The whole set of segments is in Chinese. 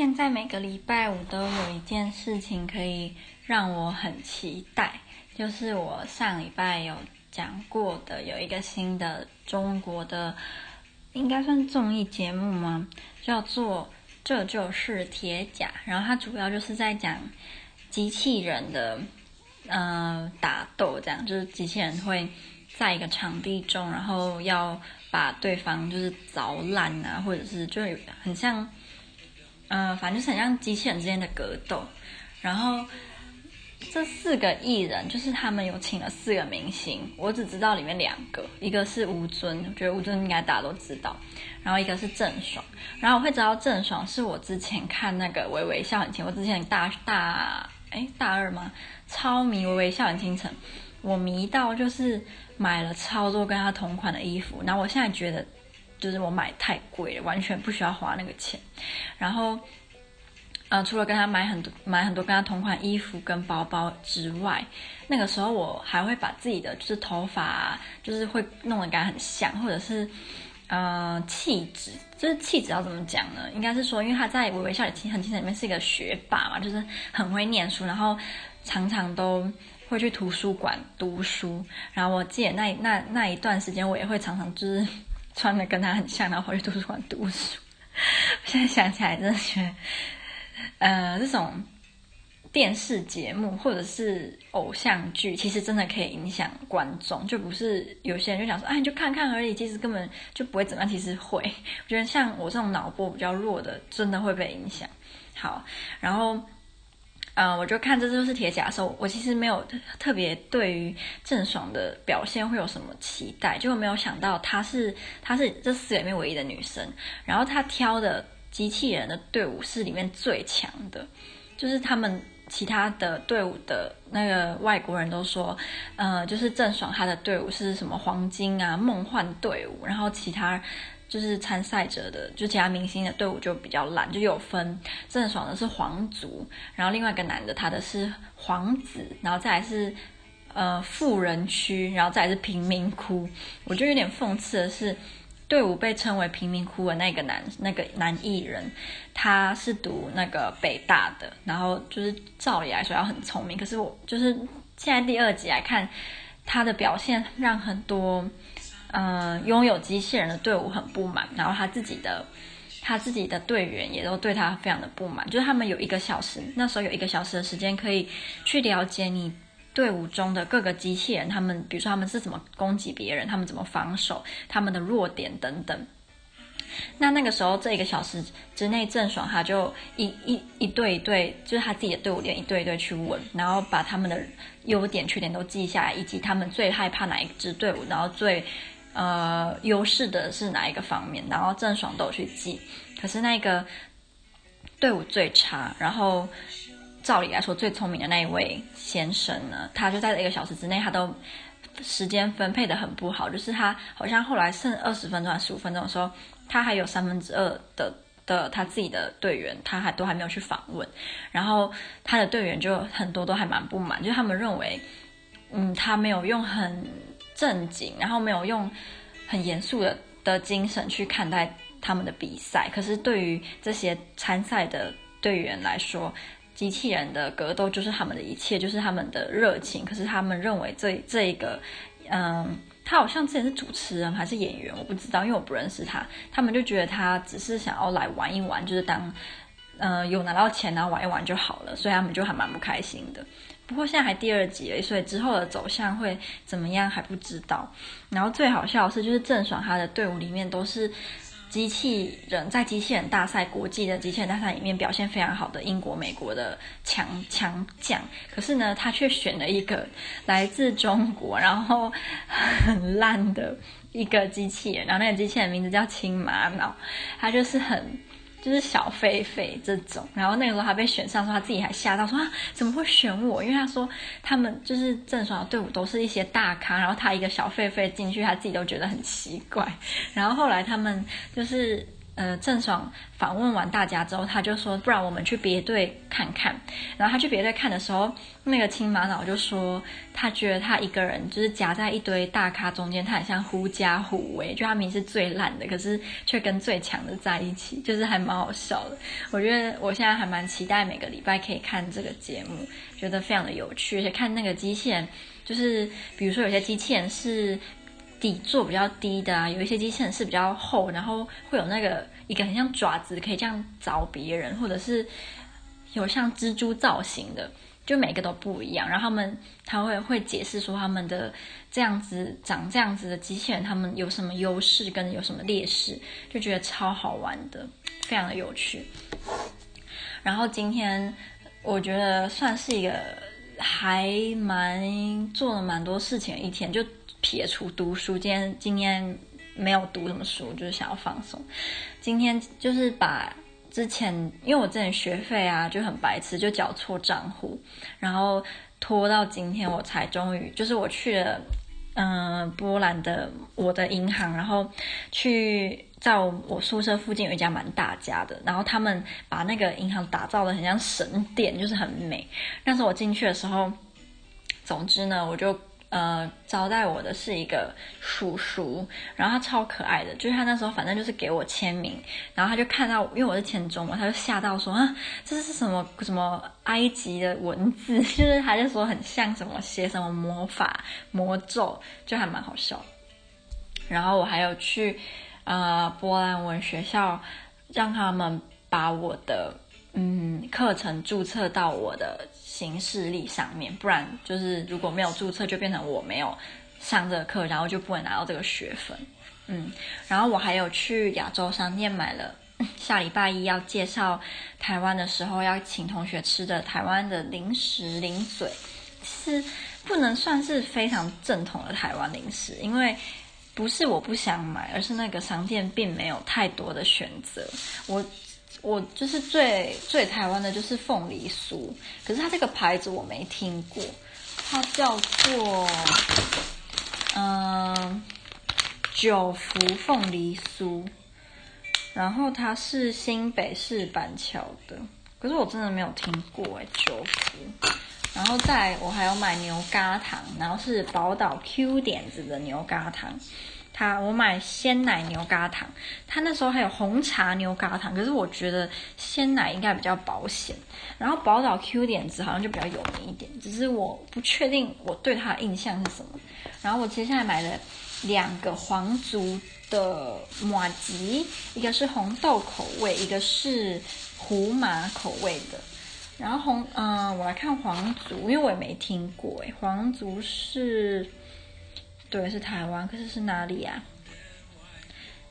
现在每个礼拜五都有一件事情可以让我很期待，就是我上礼拜有讲过的，有一个新的中国的，应该算综艺节目吗？叫做《这就是铁甲》，然后它主要就是在讲机器人的，呃，打斗，这样就是机器人会在一个场地中，然后要把对方就是凿烂啊，或者是就很像。嗯、反正就是很像机器人之间的格斗，然后这四个艺人就是他们有请了四个明星，我只知道里面两个，一个是吴尊，我觉得吴尊应该大家都知道，然后一个是郑爽，然后我会知道郑爽是我之前看那个《微微笑很倾》，我之前大大哎大二吗？超迷《微微笑很倾城》，我迷到就是买了超多跟他同款的衣服，然后我现在觉得。就是我买太贵了，完全不需要花那个钱。然后，呃，除了跟他买很多买很多跟他同款衣服跟包包之外，那个时候我还会把自己的就是头发，就是会弄得跟他很像，或者是呃气质，就是气质要怎么讲呢？应该是说，因为他在《微微笑很精神》里面是一个学霸嘛，就是很会念书，然后常常都会去图书馆读书。然后我记得那那那一段时间，我也会常常就是。穿的跟他很像，然后回去图书馆读书。现在想起来，真的觉得，呃，这种电视节目或者是偶像剧，其实真的可以影响观众，就不是有些人就想说，哎，你就看看而已，其实根本就不会怎么样。其实会，我觉得像我这种脑波比较弱的，真的会被影响。好，然后。嗯，我就看这就是铁甲的时候，我其实没有特别对于郑爽的表现会有什么期待，就没有想到她是她是这四里面唯一的女生，然后她挑的机器人的队伍是里面最强的，就是他们其他的队伍的那个外国人都说，呃，就是郑爽她的队伍是什么黄金啊梦幻队伍，然后其他。就是参赛者的，就其他明星的队伍就比较烂，就有分郑爽的是皇族，然后另外一个男的他的是皇子，然后再来是呃富人区，然后再来是贫民窟。我觉得有点讽刺的是，队伍被称为贫民窟的那个男那个男艺人，他是读那个北大的，然后就是照理来说要很聪明，可是我就是现在第二集来看他的表现，让很多。嗯，拥有机器人的队伍很不满，然后他自己的他自己的队员也都对他非常的不满。就是他们有一个小时，那时候有一个小时的时间可以去了解你队伍中的各个机器人，他们比如说他们是怎么攻击别人，他们怎么防守，他们的弱点等等。那那个时候这一个小时之内，郑爽他就一一一队一队，就是他自己的队伍里一队一队去问，然后把他们的优点缺点都记下来，以及他们最害怕哪一支队伍，然后最。呃，优势的是哪一个方面？然后郑爽都有去记，可是那个队伍最差，然后照理来说最聪明的那一位先生呢，他就在一个小时之内，他都时间分配得很不好，就是他好像后来剩二十分钟还十五分钟的时候，他还有三分之二的的他自己的队员，他还都还没有去访问，然后他的队员就很多都还蛮不满，就他们认为，嗯，他没有用很。正经，然后没有用很严肃的的精神去看待他们的比赛。可是对于这些参赛的队员来说，机器人的格斗就是他们的一切，就是他们的热情。可是他们认为这这一个，嗯，他好像之前是主持人还是演员，我不知道，因为我不认识他。他们就觉得他只是想要来玩一玩，就是当，嗯，有拿到钱然后玩一玩就好了，所以他们就还蛮不开心的。不过现在还第二集，所以之后的走向会怎么样还不知道。然后最好笑的是，就是郑爽她的队伍里面都是机器人，在机器人大赛、国际的机器人大赛里面表现非常好的英国、美国的强强将。可是呢，他却选了一个来自中国，然后很 烂的一个机器人。然后那个机器人名字叫青玛瑙，他就是很。就是小狒狒这种，然后那个时候他被选上，说他自己还吓到，说啊怎么会选我？因为他说他们就是郑爽的队伍都是一些大咖，然后他一个小狒狒进去，他自己都觉得很奇怪。然后后来他们就是呃，郑爽访问完大家之后，他就说：“不然我们去别队看看。”然后他去别队看的时候，那个青玛瑙就说：“他觉得他一个人就是夹在一堆大咖中间，他很像狐假虎威，就他明明是最烂的，可是却跟最强的在一起，就是还蛮好笑的。”我觉得我现在还蛮期待每个礼拜可以看这个节目，觉得非常的有趣，而且看那个机器人，就是比如说有些机器人是。底座比较低的啊，有一些机器人是比较厚，然后会有那个一个很像爪子，可以这样找别人，或者是有像蜘蛛造型的，就每个都不一样。然后他们他会会解释说他们的这样子长这样子的机器人，他们有什么优势跟有什么劣势，就觉得超好玩的，非常的有趣。然后今天我觉得算是一个还蛮做了蛮多事情的一天，就。撇除读书，今天今天没有读什么书，就是想要放松。今天就是把之前，因为我之前学费啊就很白痴，就缴错账户，然后拖到今天我才终于，就是我去了，嗯、波兰的我的银行，然后去在我宿舍附近有一家蛮大家的，然后他们把那个银行打造的很像神殿，就是很美。但是我进去的时候，总之呢，我就。呃，招待我的是一个叔叔，然后他超可爱的，就是他那时候反正就是给我签名，然后他就看到，因为我是签中嘛，他就吓到说啊，这是什么什么埃及的文字，就是他就说很像什么写什么魔法魔咒，就还蛮好笑。然后我还有去呃波兰文学校，让他们把我的嗯课程注册到我的。行事历上面，不然就是如果没有注册，就变成我没有上这个课，然后就不能拿到这个学分。嗯，然后我还有去亚洲商店买了 下礼拜一要介绍台湾的时候要请同学吃的台湾的零食零嘴，是不能算是非常正统的台湾零食，因为不是我不想买，而是那个商店并没有太多的选择。我。我就是最最台湾的，就是凤梨酥，可是它这个牌子我没听过，它叫做嗯九福凤梨酥，然后它是新北市板桥的，可是我真的没有听过哎九福，然后再我还有买牛轧糖，然后是宝岛 Q 点子的牛轧糖。他我买鲜奶牛轧糖，他那时候还有红茶牛轧糖，可是我觉得鲜奶应该比较保险。然后宝岛 Q 点子好像就比较有名一点，只是我不确定我对它的印象是什么。然后我接下来买了两个皇族的麻糬，一个是红豆口味，一个是胡麻口味的。然后红，嗯、我来看皇族，因为我也没听过，诶，皇族是。对，是台湾，可是是哪里呀？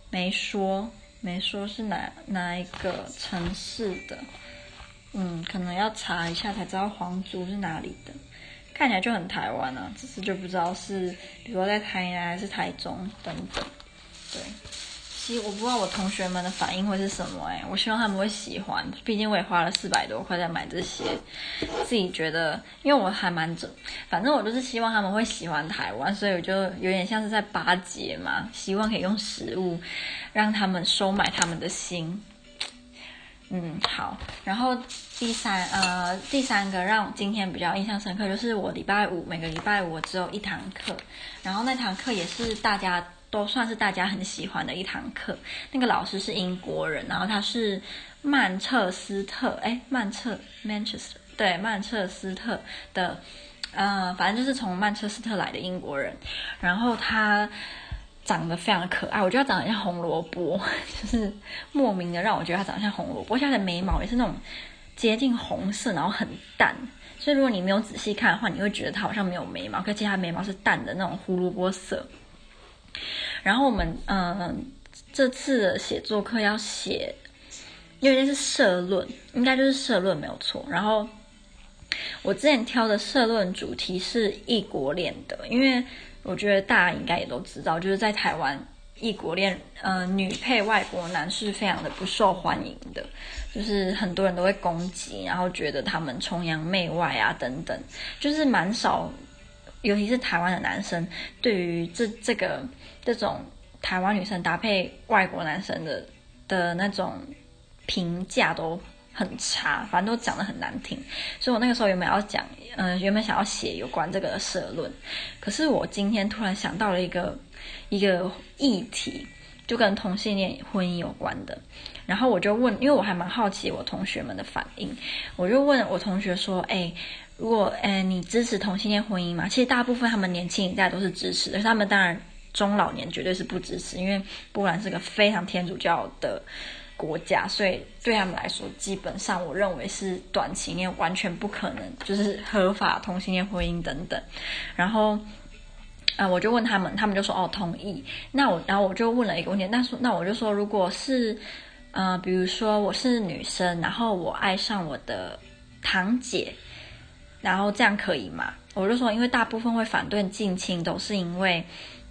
没说，没说是哪哪一个城市的。嗯，可能要查一下才知道皇族是哪里的。看起来就很台湾啊，只是就不知道是，比如说在台南还是台中等等。对。我不知道我同学们的反应会是什么哎，我希望他们会喜欢，毕竟我也花了四百多块在买这些，自己觉得，因为我还蛮整，反正我就是希望他们会喜欢台湾，所以我就有点像是在巴结嘛，希望可以用食物让他们收买他们的心。嗯，好，然后第三呃第三个让我今天比较印象深刻，就是我礼拜五每个礼拜五我只有一堂课，然后那堂课也是大家。都算是大家很喜欢的一堂课。那个老师是英国人，然后他是曼彻斯特，哎，曼彻，Manchester，对，曼彻斯特的，呃，反正就是从曼彻斯特来的英国人。然后他长得非常的可爱，我觉得他长得像红萝卜，就是莫名的让我觉得他长得像红萝卜。而且他的眉毛也是那种接近红色，然后很淡。所以如果你没有仔细看的话，你会觉得他好像没有眉毛，可其实他眉毛是淡的那种胡萝卜色。然后我们嗯、这次的写作课要写，因为这是社论，应该就是社论没有错。然后我之前挑的社论主题是异国恋的，因为我觉得大家应该也都知道，就是在台湾异国恋，呃，女配外国男是非常的不受欢迎的，就是很多人都会攻击，然后觉得他们崇洋媚外啊等等，就是蛮少。尤其是台湾的男生，对于这这个这种台湾女生搭配外国男生的的那种评价都很差，反正都讲得很难听。所以我那个时候原本要讲，嗯、原本想要写有关这个社论，可是我今天突然想到了一个一个议题，就跟同性恋婚姻有关的。然后我就问，因为我还蛮好奇我同学们的反应，我就问我同学说：“哎，如果哎你支持同性恋婚姻吗？”其实大部分他们年轻一代都是支持的，他们当然中老年绝对是不支持，因为波兰是个非常天主教的国家，所以对他们来说，基本上我认为是短期内完全不可能就是合法同性恋婚姻等等。然后啊、我就问他们，他们就说：“哦，同意。”那我然后我就问了一个问题，那说那我就说，如果是。呃，比如说我是女生，然后我爱上我的堂姐，然后这样可以吗？我就说，因为大部分会反对近亲，都是因为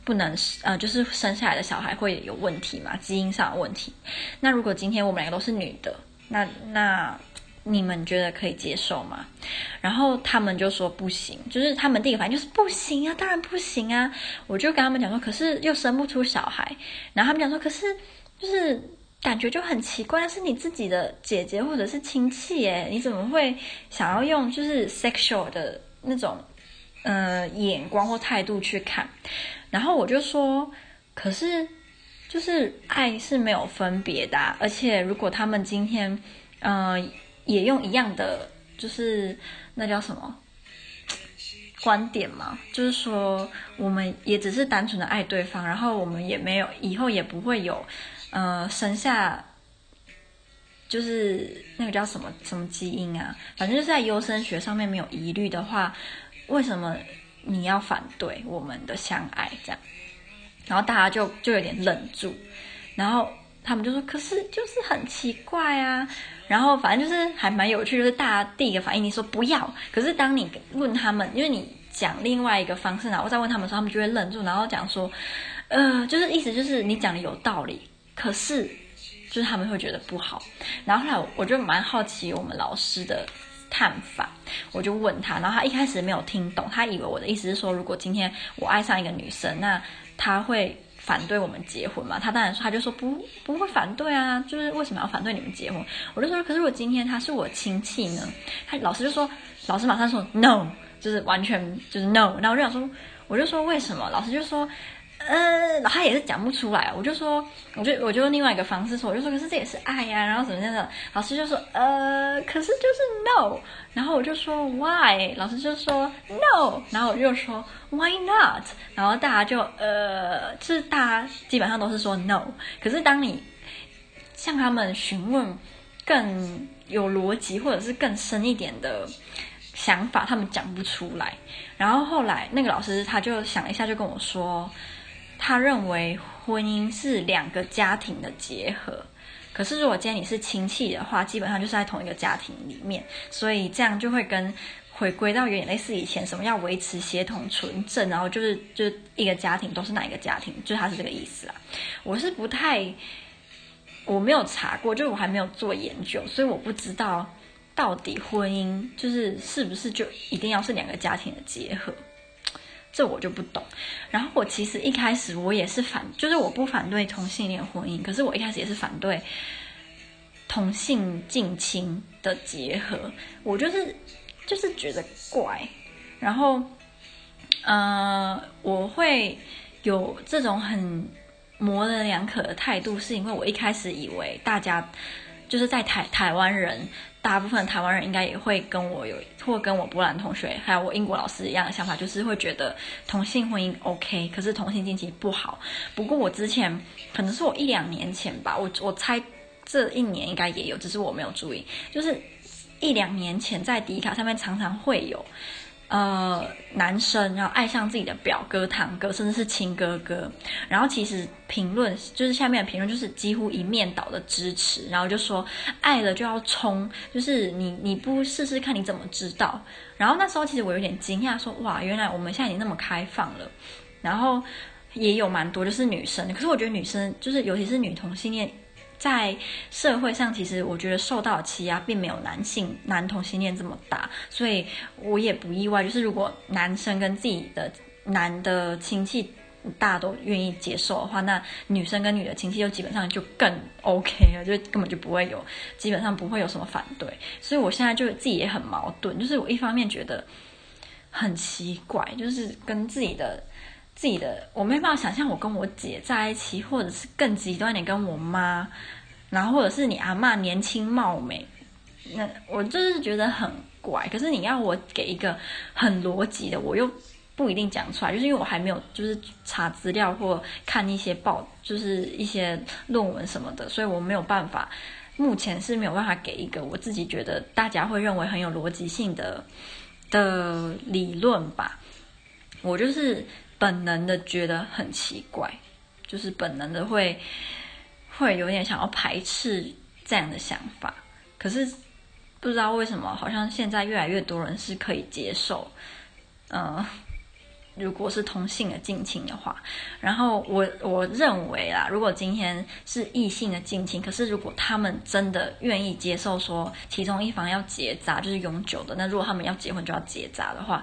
不能呃，就是生下来的小孩会有问题嘛，基因上的问题。那如果今天我们两个都是女的，那那你们觉得可以接受吗？然后他们就说不行，就是他们第一个反应就是不行啊，当然不行啊。我就跟他们讲说，可是又生不出小孩，然后他们讲说，可是就是。感觉就很奇怪，是你自己的姐姐或者是亲戚耶，你怎么会想要用就是 sexual 的那种呃眼光或态度去看？然后我就说，可是就是爱是没有分别的，而且如果他们今天呃也用一样的就是那叫什么观点嘛，就是说我们也只是单纯的爱对方，然后我们也没有以后也不会有。呃，生下就是那个叫什么什么基因啊，反正就是在优生学上面没有疑虑的话，为什么你要反对我们的相爱这样？然后大家就就有点愣住，然后他们就说：“可是就是很奇怪啊。”然后反正就是还蛮有趣，就是大家第一个反应你说不要，可是当你问他们，因为你讲另外一个方式，然后再问他们的时候，他们就会愣住，然后讲说：“呃，就是意思就是你讲的有道理。”可是，就是他们会觉得不好。然后后来，我就蛮好奇我们老师的看法，我就问他。然后他一开始没有听懂，他以为我的意思是说，如果今天我爱上一个女生，那他会反对我们结婚吗？他当然说，他就说不不会反对啊，就是为什么要反对你们结婚？我就说，可是我今天他是我亲戚呢。他老师就说，老师马上说 no，就是完全就是 no。然后我就想说，我就说为什么？老师就说。呃，他也是讲不出来，我就说，我就我就用另外一个方式说，我就说，可是这也是爱呀，然后什么那个，老师就说，呃，可是就是 no，然后我就说 why，老师就说 no，然后我就说 why not，然后大家就呃，就是大家基本上都是说 no，可是当你向他们询问更有逻辑或者是更深一点的想法，他们讲不出来，然后后来那个老师他就想了一下，就跟我说。他认为婚姻是两个家庭的结合，可是如果今天你是亲戚的话，基本上就是在同一个家庭里面，所以这样就会跟回归到有点类似以前什么要维持协同纯正，然后就是就一个家庭都是哪一个家庭，就他是这个意思啦。我是不太，我没有查过，就是我还没有做研究，所以我不知道到底婚姻就是是不是就一定要是两个家庭的结合。这我就不懂，然后我其实一开始我也是反，就是我不反对同性恋婚姻，可是我一开始也是反对同性近亲的结合，我就是就是觉得怪，然后，呃，我会有这种很模棱两可的态度，是因为我一开始以为大家就是在台台湾人。大部分台湾人应该也会跟我有，或跟我波兰同学，还有我英国老师一样的想法，就是会觉得同性婚姻 OK，可是同性近亲不好。不过我之前可能是我一两年前吧，我我猜这一年应该也有，只是我没有注意。就是一两年前在迪卡上面常常会有。呃，男生然后爱上自己的表哥、堂哥，甚至是亲哥哥，然后其实评论就是下面的评论就是几乎一面倒的支持，然后就说爱了就要冲，就是你你不试试看你怎么知道？然后那时候其实我有点惊讶说，说哇，原来我们现在已经那么开放了，然后也有蛮多就是女生，可是我觉得女生就是尤其是女同性恋。在社会上，其实我觉得受到的欺压并没有男性男同性恋这么大，所以我也不意外。就是如果男生跟自己的男的亲戚大家都愿意接受的话，那女生跟女的亲戚就基本上就更 OK 了，就根本就不会有，基本上不会有什么反对。所以我现在就自己也很矛盾，就是我一方面觉得很奇怪，就是跟自己的自己的，我没办法想象我跟我姐在一起，或者是更极端点跟我妈，然后或者是你阿嬷年轻貌美，那我就是觉得很怪。可是你要我给一个很逻辑的，我又。不一定讲出来，就是因为我还没有就是查资料或看一些报，就是一些论文什么的，所以我没有办法，目前是没有办法给一个我自己觉得大家会认为很有逻辑性的的理论吧。我就是本能的觉得很奇怪，就是本能的会会有点想要排斥这样的想法，可是不知道为什么，好像现在越来越多人是可以接受，嗯、如果是同性的近亲的话，然后我我认为啦，如果今天是异性的近亲，可是如果他们真的愿意接受说其中一方要结扎，就是永久的，那如果他们要结婚就要结扎的话，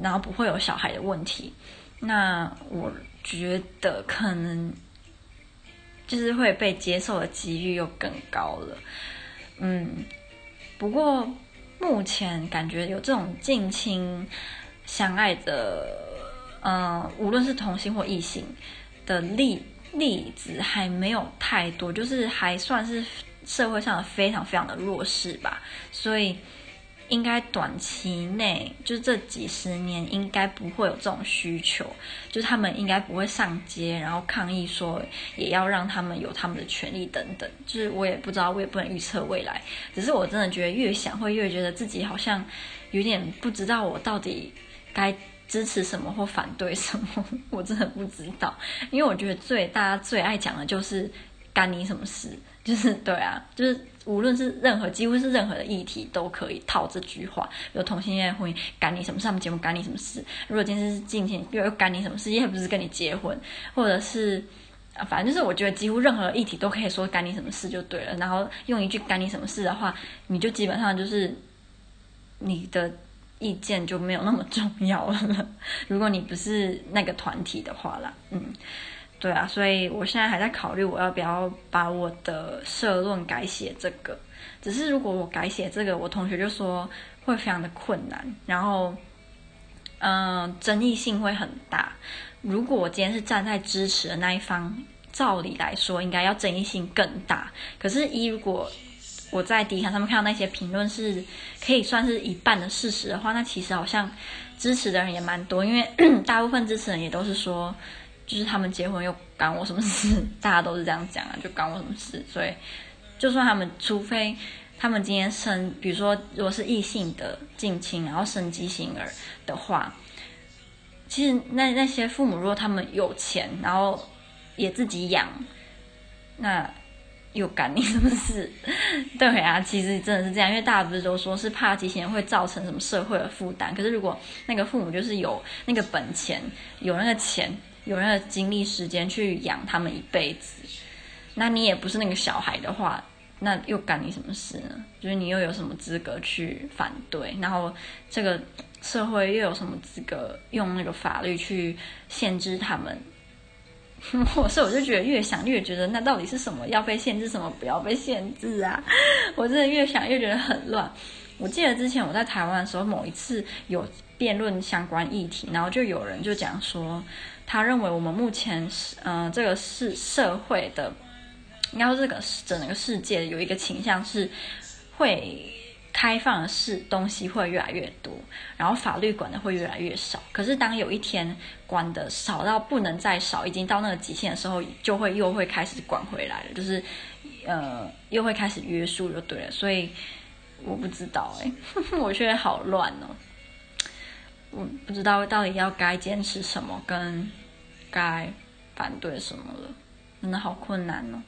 然后不会有小孩的问题，那我觉得可能就是会被接受的几率又更高了。嗯，不过目前感觉有这种近亲相爱的。嗯，无论是同性或异性的例例子还没有太多，就是还算是社会上的非常非常的弱势吧，所以应该短期内就是这几十年应该不会有这种需求，就是他们应该不会上街然后抗议说也要让他们有他们的权利等等，就是我也不知道，我也不能预测未来，只是我真的觉得越想会越觉得自己好像有点不知道我到底该。支持什么或反对什么，我真的不知道，因为我觉得最大家最爱讲的就是干你什么事，就是对啊，就是无论是任何几乎是任何的议题都可以套这句话，有同性恋婚姻干你什么事，他们节目干你什么事，如果今天是近亲又又干你什么事，也不是跟你结婚，或者是，反正就是我觉得几乎任何议题都可以说干你什么事就对了，然后用一句干你什么事的话，你就基本上就是你的。意见就没有那么重要了。如果你不是那个团体的话啦，嗯，对啊，所以我现在还在考虑我要不要把我的社论改写这个。只是如果我改写这个，我同学就说会非常的困难，然后，嗯、呃，争议性会很大。如果我今天是站在支持的那一方，照理来说应该要争议性更大。可是，一如果我在 D 卡上面看到那些评论是可以算是一半的事实的话，那其实好像支持的人也蛮多，因为 大部分支持人也都是说，就是他们结婚又干我什么事，大家都是这样讲啊，就干我什么事。所以，就算他们除非他们今天生，比如说如果是异性的近亲，然后生畸形儿的话，其实那那些父母如果他们有钱，然后也自己养，那。又干你什么事？对啊，其实真的是这样，因为大家不是都说是怕畸形会造成什么社会的负担？可是如果那个父母就是有那个本钱，有那个钱，有那个精力时间去养他们一辈子，那你也不是那个小孩的话，那又干你什么事呢？就是你又有什么资格去反对？然后这个社会又有什么资格用那个法律去限制他们？我是我就觉得越想越觉得，那到底是什么要被限制，什么不要被限制啊？我真的越想越觉得很乱。我记得之前我在台湾的时候，某一次有辩论相关议题，然后就有人就讲说，他认为我们目前是呃这个是社会的，应该说这个整个世界有一个倾向是会。开放的事东西会越来越多，然后法律管的会越来越少。可是当有一天管的少到不能再少，已经到那个极限的时候，就会又会开始管回来了，就是呃又会开始约束就对了。所以我不知道哎，我觉得好乱哦，我不知道到底要该坚持什么跟该反对什么了，真的好困难呢。